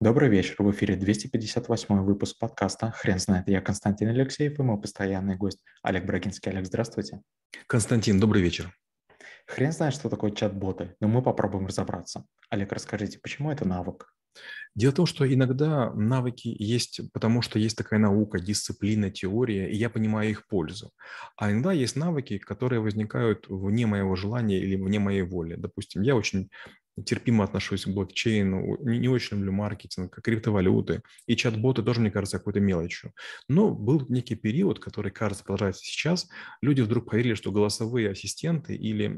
Добрый вечер, в эфире 258 выпуск подкаста «Хрен знает». Я Константин Алексеев и мой постоянный гость Олег Брагинский. Олег, здравствуйте. Константин, добрый вечер. Хрен знает, что такое чат-боты, но мы попробуем разобраться. Олег, расскажите, почему это навык? Дело в том, что иногда навыки есть, потому что есть такая наука, дисциплина, теория, и я понимаю их пользу. А иногда есть навыки, которые возникают вне моего желания или вне моей воли. Допустим, я очень терпимо отношусь к блокчейну, не, не очень люблю маркетинг, криптовалюты, и чат-боты тоже, мне кажется, какой-то мелочью. Но был некий период, который, кажется, продолжается сейчас, люди вдруг поверили, что голосовые ассистенты или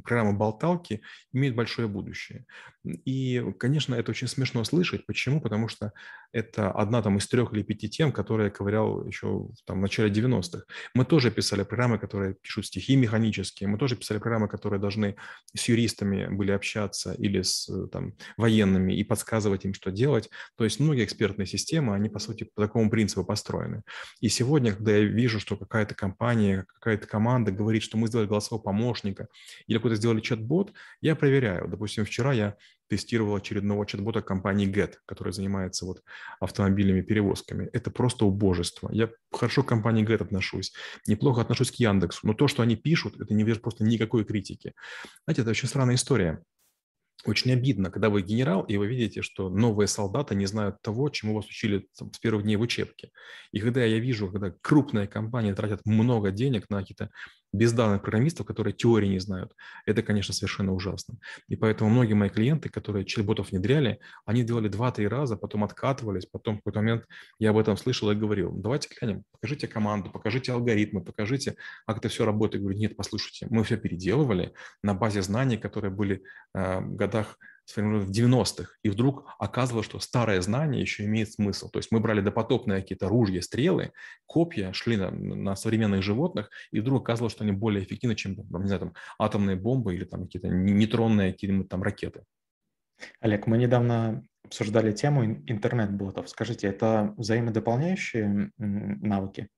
программы болталки имеют большое будущее. И, конечно, это очень смешно слышать. Почему? Потому что это одна там из трех или пяти тем, которые я ковырял еще там, в начале 90-х. Мы тоже писали программы, которые пишут стихи механические, мы тоже писали программы, которые должны с юристами были общаться или с там, военными и подсказывать им, что делать. То есть многие экспертные системы, они, по сути, по такому принципу построены. И сегодня, когда я вижу, что какая-то компания, какая-то команда говорит, что мы сделали голосового помощника или какой-то сделали чат-бот, я проверяю. Допустим, вчера я тестировал очередного чат-бота компании Get, которая занимается вот автомобильными перевозками. Это просто убожество. Я хорошо к компании Get отношусь, неплохо отношусь к Яндексу, но то, что они пишут, это не просто никакой критики. Знаете, это очень странная история. Очень обидно, когда вы генерал, и вы видите, что новые солдаты не знают того, чему вас учили там, с первых дней в учебке. И когда я вижу, когда крупные компании тратят много денег на какие-то бездарных программистов, которые теории не знают, это, конечно, совершенно ужасно. И поэтому многие мои клиенты, которые чат-ботов внедряли, они делали 2-3 раза, потом откатывались, потом в какой-то момент я об этом слышал и говорил, давайте глянем, покажите команду, покажите алгоритмы, покажите, как это все работает. Я говорю, нет, послушайте, мы все переделывали на базе знаний, которые были э, в годах в 90-х, и вдруг оказывалось, что старое знание еще имеет смысл. То есть мы брали допотопные какие-то ружья, стрелы, копья, шли на, на современных животных, и вдруг оказывалось, что они более эффективны, чем, не знаю, там, атомные бомбы или там какие-то нейтронные какие-нибудь там ракеты. Олег, мы недавно обсуждали тему интернет-ботов. Скажите, это взаимодополняющие навыки?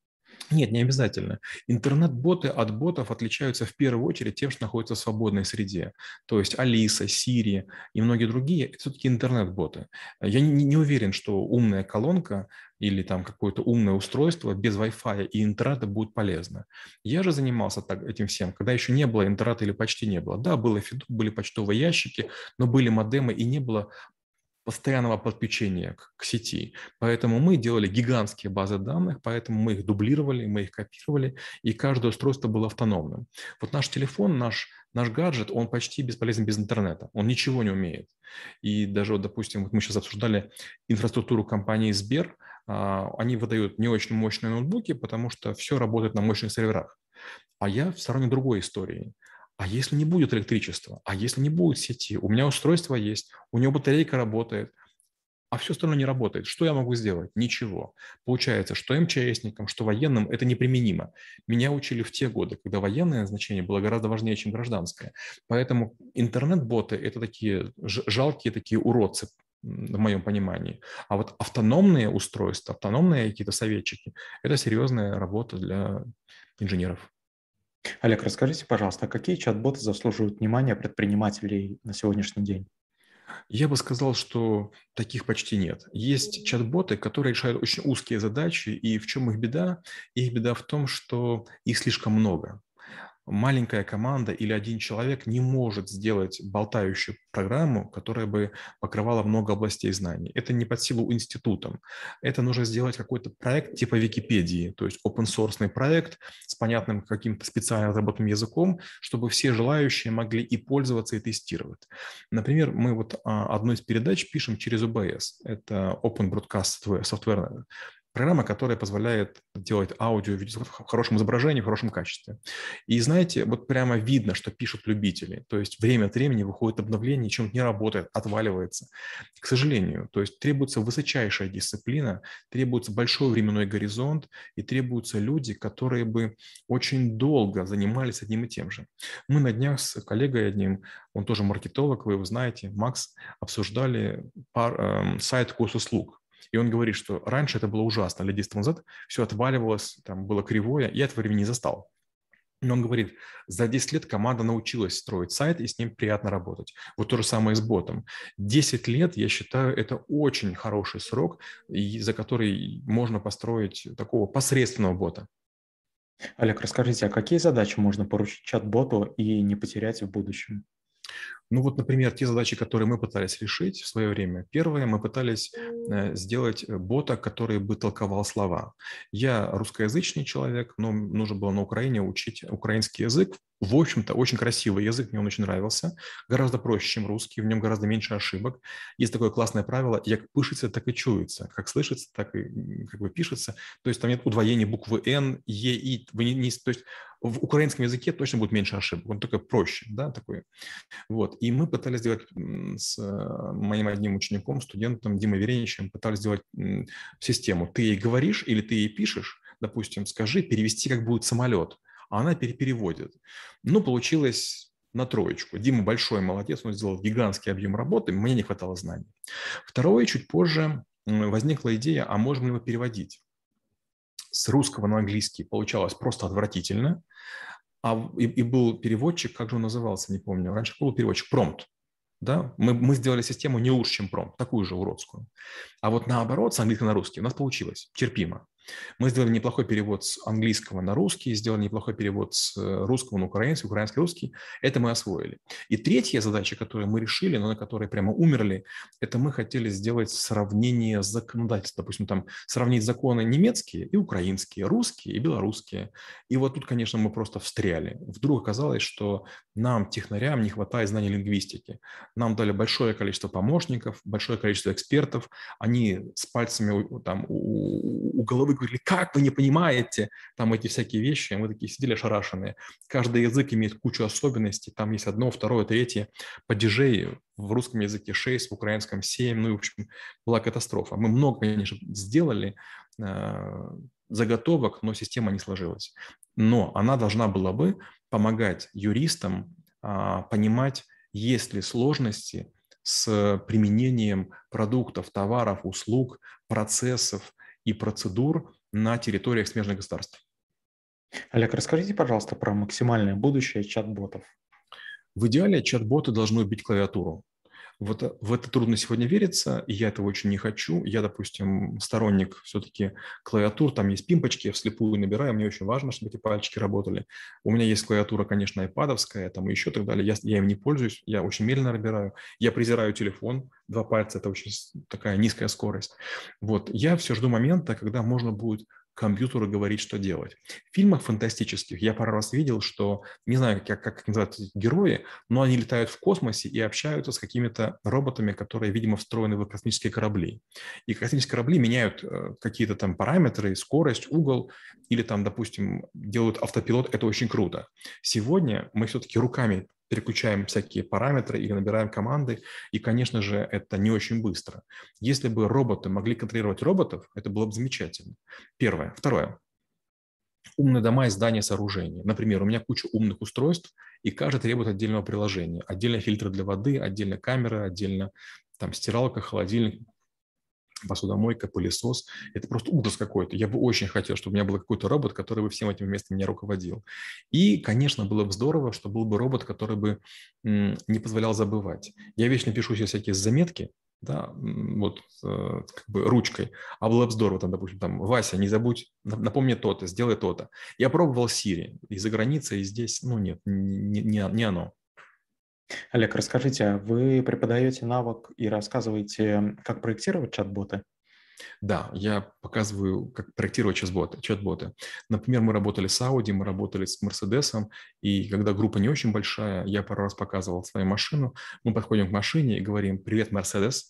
Нет, не обязательно. Интернет-боты от ботов отличаются в первую очередь тем, что находятся в свободной среде. То есть Алиса, Siri и многие другие – это все-таки интернет-боты. Я не, не уверен, что умная колонка или там какое-то умное устройство без Wi-Fi и интернета будет полезно. Я же занимался так, этим всем, когда еще не было интернета или почти не было. Да, было были почтовые ящики, но были модемы и не было постоянного подключения к, к сети. Поэтому мы делали гигантские базы данных, поэтому мы их дублировали, мы их копировали, и каждое устройство было автономным. Вот наш телефон, наш, наш гаджет, он почти бесполезен без интернета, он ничего не умеет. И даже, вот, допустим, вот мы сейчас обсуждали инфраструктуру компании Сбер, а, они выдают не очень мощные ноутбуки, потому что все работает на мощных серверах. А я в стороне другой истории. А если не будет электричества? А если не будет сети? У меня устройство есть, у него батарейка работает, а все остальное не работает. Что я могу сделать? Ничего. Получается, что МЧСникам, что военным это неприменимо. Меня учили в те годы, когда военное значение было гораздо важнее, чем гражданское. Поэтому интернет-боты – это такие жалкие такие уродцы, в моем понимании. А вот автономные устройства, автономные какие-то советчики – это серьезная работа для инженеров. Олег, расскажите, пожалуйста, какие чат-боты заслуживают внимания предпринимателей на сегодняшний день? Я бы сказал, что таких почти нет. Есть чат-боты, которые решают очень узкие задачи, и в чем их беда? Их беда в том, что их слишком много маленькая команда или один человек не может сделать болтающую программу, которая бы покрывала много областей знаний. Это не под силу институтам. Это нужно сделать какой-то проект типа Википедии, то есть open source проект с понятным каким-то специально разработанным языком, чтобы все желающие могли и пользоваться, и тестировать. Например, мы вот а, одну из передач пишем через OBS. Это Open Broadcast Software Программа, которая позволяет делать аудио, в хорошем изображении, в хорошем качестве. И знаете, вот прямо видно, что пишут любители. То есть время от времени выходит обновление, чем-то не работает, отваливается. К сожалению, то есть требуется высочайшая дисциплина, требуется большой временной горизонт и требуются люди, которые бы очень долго занимались одним и тем же. Мы на днях с коллегой одним, он тоже маркетолог, вы его знаете, Макс, обсуждали пар, э, сайт госуслуг и он говорит, что раньше это было ужасно, лет 10 назад все отваливалось, там было кривое, я этого времени не застал. Но он говорит, за 10 лет команда научилась строить сайт, и с ним приятно работать. Вот то же самое с ботом. 10 лет, я считаю, это очень хороший срок, за который можно построить такого посредственного бота. Олег, расскажите, а какие задачи можно поручить чат-боту и не потерять в будущем? Ну вот, например, те задачи, которые мы пытались решить в свое время. Первое, мы пытались э, сделать э, бота, который бы толковал слова. Я русскоязычный человек, но нужно было на Украине учить украинский язык в общем-то, очень красивый язык, мне он очень нравился, гораздо проще, чем русский, в нем гораздо меньше ошибок. Есть такое классное правило, як пишется, так и чуется, как слышится, так и как бы пишется. То есть там нет удвоения буквы «н», «е», «и». Вы не, не, то есть в украинском языке точно будет меньше ошибок, он только проще, да, такой. Вот. И мы пытались сделать с э, моим одним учеником, студентом Димой Вереничем, пытались сделать систему. Ты ей говоришь или ты ей пишешь, допустим, скажи, перевести как будет самолет – а она переводит. Ну, получилось на троечку. Дима большой молодец, он сделал гигантский объем работы, мне не хватало знаний. Второе, чуть позже возникла идея, а можем ли мы переводить? С русского на английский получалось просто отвратительно. А, и, и был переводчик, как же он назывался, не помню. Раньше был переводчик Промпт. Да? Мы, мы сделали систему не лучше, чем Промпт, такую же уродскую. А вот наоборот, с английского на русский у нас получилось терпимо. Мы сделали неплохой перевод с английского на русский, сделали неплохой перевод с э, русского на украинский, украинский русский. Это мы освоили. И третья задача, которую мы решили, но на которой прямо умерли, это мы хотели сделать сравнение законодательства. Допустим, там сравнить законы немецкие и украинские, русские и белорусские. И вот тут, конечно, мы просто встряли. Вдруг оказалось, что нам, технарям, не хватает знаний лингвистики. Нам дали большое количество помощников, большое количество экспертов. Они с пальцами там, у, у головы говорили, как вы не понимаете там эти всякие вещи, мы такие сидели ошарашенные. Каждый язык имеет кучу особенностей, там есть одно, второе, третье. Падежей в русском языке 6, в украинском 7, ну, в общем, была катастрофа. Мы много, конечно, сделали, э, заготовок, но система не сложилась. Но она должна была бы помогать юристам а, понимать, есть ли сложности с применением продуктов, товаров, услуг, процессов и процедур на территориях смежных государств. Олег, расскажите, пожалуйста, про максимальное будущее чат-ботов. В идеале чат-боты должны убить клавиатуру. Вот в это трудно сегодня вериться, и я этого очень не хочу. Я, допустим, сторонник все-таки клавиатур, там есть пимпочки, я вслепую набираю, мне очень важно, чтобы эти пальчики работали. У меня есть клавиатура, конечно, айпадовская, там и еще так далее. Я, я им не пользуюсь, я очень медленно набираю. Я презираю телефон, два пальца – это очень такая низкая скорость. Вот, я все жду момента, когда можно будет компьютеру говорить, что делать. В фильмах фантастических я пару раз видел, что, не знаю, как, как называются герои, но они летают в космосе и общаются с какими-то роботами, которые, видимо, встроены в космические корабли. И космические корабли меняют э, какие-то там параметры, скорость, угол, или там, допустим, делают автопилот. Это очень круто. Сегодня мы все-таки руками переключаем всякие параметры или набираем команды, и, конечно же, это не очень быстро. Если бы роботы могли контролировать роботов, это было бы замечательно. Первое. Второе. Умные дома и здания сооружений. Например, у меня куча умных устройств, и каждый требует отдельного приложения. Отдельно фильтры для воды, отдельно камеры, отдельно там стиралка, холодильник, посудомойка, пылесос. Это просто ужас какой-то. Я бы очень хотел, чтобы у меня был какой-то робот, который бы всем этим вместо меня руководил. И, конечно, было бы здорово, что был бы робот, который бы не позволял забывать. Я вечно пишу себе всякие заметки, да, вот э, как бы ручкой, а было бы здорово, там, допустим, там, Вася, не забудь, напомни то-то, сделай то-то. Я пробовал Siri и за границей, и здесь, ну нет, не, не, не оно. Олег, расскажите, а вы преподаете навык и рассказываете, как проектировать чат-боты? Да, я показываю, как проектировать чат-боты. чат-боты. Например, мы работали с Audi, мы работали с Mercedes, и когда группа не очень большая, я пару раз показывал свою машину, мы подходим к машине и говорим «Привет, Mercedes»,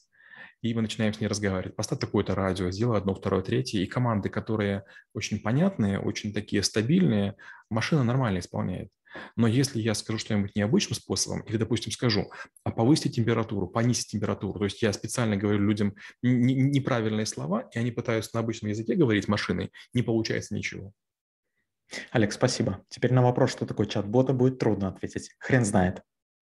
и мы начинаем с ней разговаривать. Поставь такое-то радио, сделай одно, второе, третье. И команды, которые очень понятные, очень такие стабильные, машина нормально исполняет. Но если я скажу что-нибудь необычным способом, или, допустим, скажу, а повысьте температуру, понизить температуру, то есть я специально говорю людям неправильные слова, и они пытаются на обычном языке говорить машиной, не получается ничего. Олег, спасибо. Теперь на вопрос, что такое чат-бота, будет трудно ответить. Хрен знает.